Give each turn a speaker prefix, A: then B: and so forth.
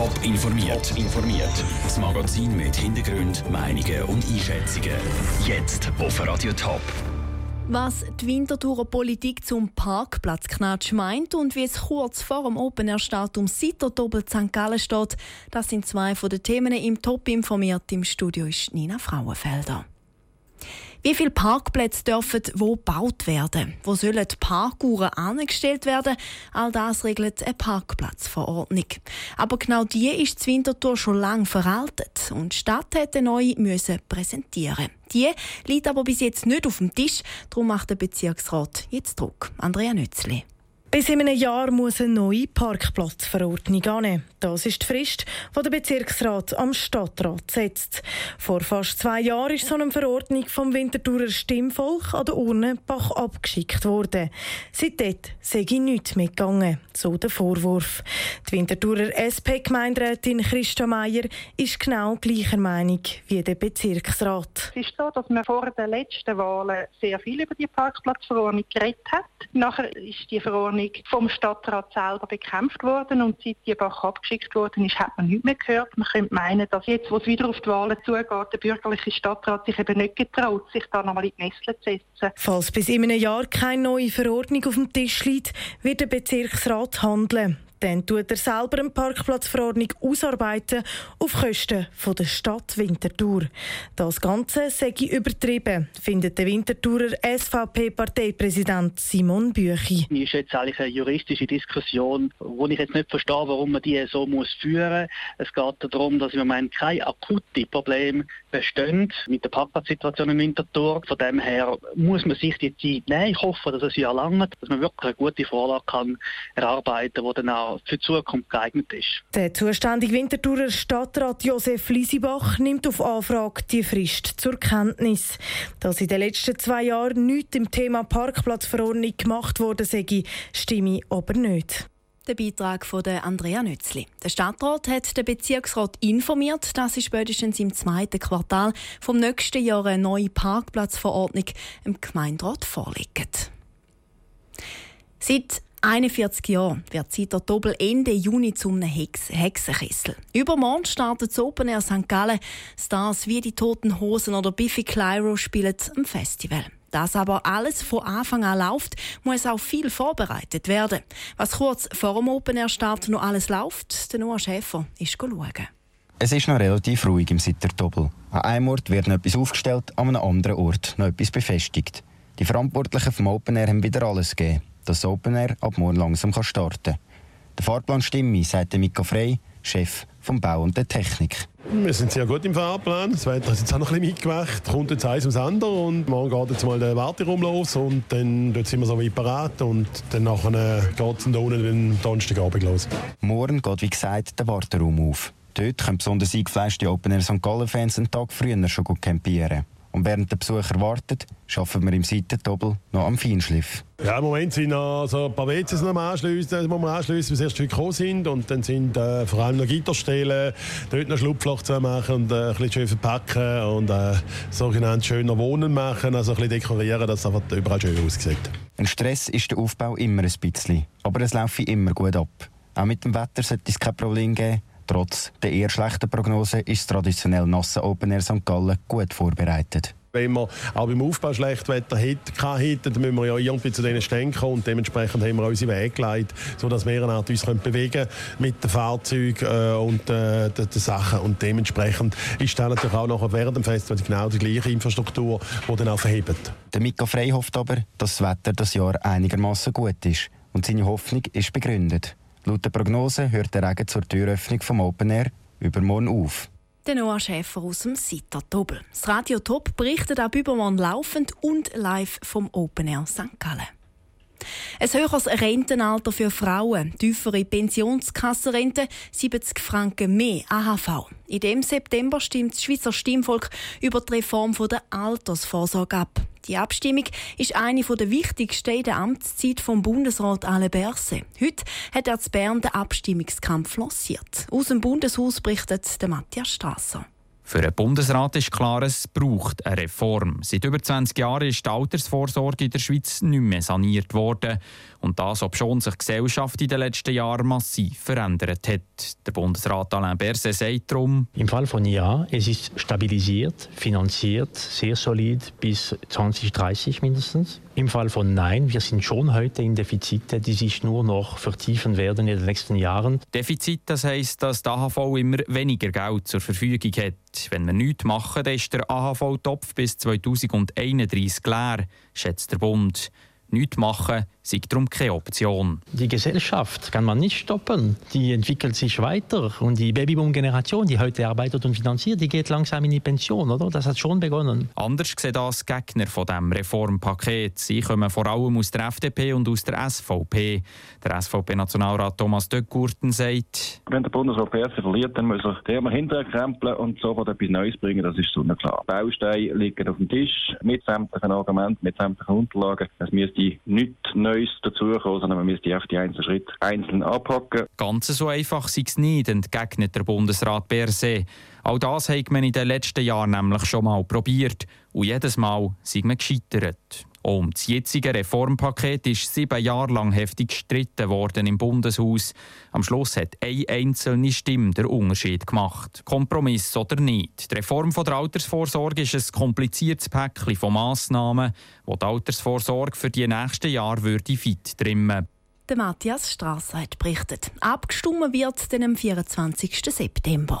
A: Top informiert. informiert. Das Magazin mit Hintergrund, Meinungen und Einschätzungen. Jetzt auf Radio Top.
B: Was die Winterthurer Politik zum Parkplatzknatsch meint und wie es kurz vor dem Open Air Start um Sitterdoppel St. Gallen steht, das sind zwei von den Themen im Top informiert. Im Studio ist Nina Frauenfelder. Wie viele Parkplätze dürfen wo gebaut werden? Wo sollen die Parkuhren angestellt werden? All das regelt eine Parkplatzverordnung. Aber genau die ist die Winterthur schon lange veraltet und die Stadt hätte neu müssen präsentieren. Die liegt aber bis jetzt nicht auf dem Tisch, darum macht der Bezirksrat jetzt Druck. Andrea Nützli.
C: Bis in einem Jahr muss eine neue Parkplatzverordnung annehmen. Das ist die Frist, die der Bezirksrat am Stadtrat setzt. Vor fast zwei Jahren ist so eine Verordnung vom Winterthurer Stimmvolk an der Urne Bach abgeschickt worden. Seitdem sei nichts mehr gegangen, so der Vorwurf. Die Winterthurer SP-Gemeinderätin Christa Meier ist genau gleicher Meinung wie der Bezirksrat.
D: Es ist so, dass man vor den letzten Wahlen sehr viel über die Parkplatzverordnung geredet hat. Nachher ist die Verordnung Verordnung vom Stadtrat selber bekämpft worden und seit die Bach abgeschickt worden ist, hat man nichts mehr gehört. Man könnte meinen, dass jetzt, wo es wieder auf die Wahlen zugeht, der bürgerliche Stadtrat sich eben nicht getraut, sich da nochmal in die Nessel zu setzen.
C: Falls bis in einem Jahr keine neue Verordnung auf dem Tisch liegt, wird der Bezirksrat handeln. Dann tut er selber eine Parkplatzverordnung ausarbeiten auf Kosten von der Stadt Winterthur. Das Ganze sei übertrieben, findet der Winterthurer SVP-Parteipräsident Simon Büchi.
E: Das ist jetzt eigentlich eine juristische Diskussion, wo ich jetzt nicht verstehe, warum man die so muss führen muss. Es geht darum, dass im Moment kein akutes Problem bestehen mit der Parkplatzsituation in Winterthur. Von dem her muss man sich die Zeit nehmen. Ich hoffe, dass es ja lange, dass man wirklich eine gute Vorlage kann erarbeiten kann, die dann auch für die Zukunft geeignet ist.
C: Der zuständige Winterthurer Stadtrat Josef Liesibach nimmt auf Anfrage die Frist zur Kenntnis. Dass in den letzten zwei Jahren nichts im Thema Parkplatzverordnung gemacht wurde, sage stimme aber nicht.
B: Der Beitrag von Andrea Nützli. Der Stadtrat hat den Bezirksrat informiert, dass sie spätestens im zweiten Quartal vom nächsten Jahr eine neue Parkplatzverordnung im Gemeinderat vorlegt. Seit 41 Jahre wird seit der Doppel Ende Juni zum Hex Hexenkessel. Übermorgen startet das Open Air St. Gallen. Stars wie die Toten Hosen oder Biffy Clyro spielen am Festival. Das aber alles von Anfang an läuft, muss auch viel vorbereitet werden. Was kurz vor dem Open Air Start noch alles läuft, der Noah Schäfer ist schauen.
F: Es ist noch relativ ruhig im Sitter-Doppel. An einem Ort wird noch etwas aufgestellt, an einem anderen Ort noch etwas befestigt. Die Verantwortlichen vom Open Air haben wieder alles gegeben dass das Open Air ab morgen langsam starten kann. Der Fahrplan stimmt, sagt Mika Frey, Chef vom Bau und der Technik.
G: Wir sind sehr gut im Fahrplan. Das Wetter ist jetzt auch noch ein bisschen mitgemacht. Kommt jetzt eins ums andere und morgen geht jetzt mal der Warteraum los und dann dort sind wir so weit parat und dann nachher geht es dann unten den Donnerstagabend los.
F: Morgen geht, wie gesagt, der Warteraum auf. Dort können besonders eingefleischte Open Air St. Gallen-Fans einen Tag früher schon gut campieren. Und während der Besucher wartet, arbeiten wir im Seitendoppel noch am Feinschliff.
G: Ja, im Moment sind noch so ein paar WCs noch anschliessen, die wir anschliessen, bis erst gekommen sind. Und dann sind äh, vor allem noch Gitterstellen, dort noch Schlupfloch zu machen und äh, ein bisschen schön verpacken und äh, sogenannt schöner Wohnen machen, also ein bisschen dekorieren, dass es einfach überall schön aussieht.
F: Ein Stress ist der Aufbau immer ein bisschen, aber es läuft immer gut ab. Auch mit dem Wetter sollte es kein Problem geben. Trotz der eher schlechten Prognose ist das traditionell nasse Open Air St. Gallen gut vorbereitet.
G: Wenn wir auch beim Aufbau schlecht Wetter hätten, dann müssen wir ja irgendwie zu diesen Ständen kommen und dementsprechend haben wir unsere Wege gelegt, sodass wir uns können bewegen mit den Fahrzeugen äh, und äh, den, den, Sachen und dementsprechend ist dann natürlich auch nachher während dem Festival genau die gleiche Infrastruktur, die dann auch verhebt.
F: Der Mika Frey hofft aber, dass das Wetter das Jahr einigermaßen gut ist und seine Hoffnung ist begründet. Laut der Prognose hört der Regen zur Türöffnung vom Open Air übermorgen auf.
B: Der Noah Schäfer aus dem Sita Tobel. Das Radio Top berichtet ab übermorgen laufend und live vom Open Air St. Gallen. Ein höheres Rentenalter für Frauen, tiefere Pensionskassenrente, 70 Franken mehr AHV. In dem September stimmt das Schweizer Stimmvolk über die Reform der Altersvorsorge ab. Die Abstimmung ist eine der wichtigsten in der Amtszeit vom Bundesrat Alain Berset. Heute hat er zu Bern den Abstimmungskampf lanciert. Aus dem Bundeshaus berichtet Matthias Strasser.
H: Für den Bundesrat ist klar, es braucht eine Reform. Seit über 20 Jahren ist die Altersvorsorge in der Schweiz nicht mehr saniert worden. Und das, obschon sich die Gesellschaft in den letzten Jahren massiv verändert hat. Der Bundesrat Alain Berset sagt darum,
I: Im Fall von Ja, es ist stabilisiert, finanziert, sehr solid bis 2030 mindestens. Im Fall von Nein, wir sind schon heute in Defizite, die sich nur noch vertiefen werden in den nächsten Jahren.
H: Defizit, das heisst, dass die AHV immer weniger Geld zur Verfügung hat. Wenn wir nichts machen, dann ist der AHV-Topf bis 2031 leer, schätzt der Bund. Nichts machen sei darum keine Option.
I: Die Gesellschaft kann man nicht stoppen. Die entwickelt sich weiter. Und die Babyboom-Generation, die heute arbeitet und finanziert, die geht langsam in die Pension, oder? Das hat schon begonnen.
H: Anders sehen das Gegner von dem Reformpaket. Sie kommen vor allem aus der FDP und aus der SVP. Der SVP-Nationalrat Thomas Döckgurten sagt,
J: wenn der Bundesrat PS verliert, dann muss er den hinterkrempeln und sofort etwas Neues bringen. Das ist so klar. Bausteine liegen auf dem Tisch mit sämtlichen Argumenten, mit sämtlichen Unterlagen. Es müsste nichts Neues dazukommen, sondern man müsste auf die einzelnen Schritte einzeln anpacken.
H: Ganz so einfach sei es nicht, entgegnet der Bundesrat Berset. Auch das hat man in den letzten Jahren nämlich schon mal probiert. Und jedes Mal sind wir gescheitert. Um das jetzige Reformpaket ist sieben Jahre lang heftig gestritten worden im Bundeshaus. Am Schluss hat eine einzelne Stimme den Unterschied gemacht. Kompromiss oder nicht. Die Reform der Altersvorsorge ist ein kompliziertes Päckchen von Massnahmen, das die Altersvorsorge für die nächsten Jahre würde fit trimmen
B: der Matthias Strasser hat berichtet. Abgestimmt wird dann am 24. September.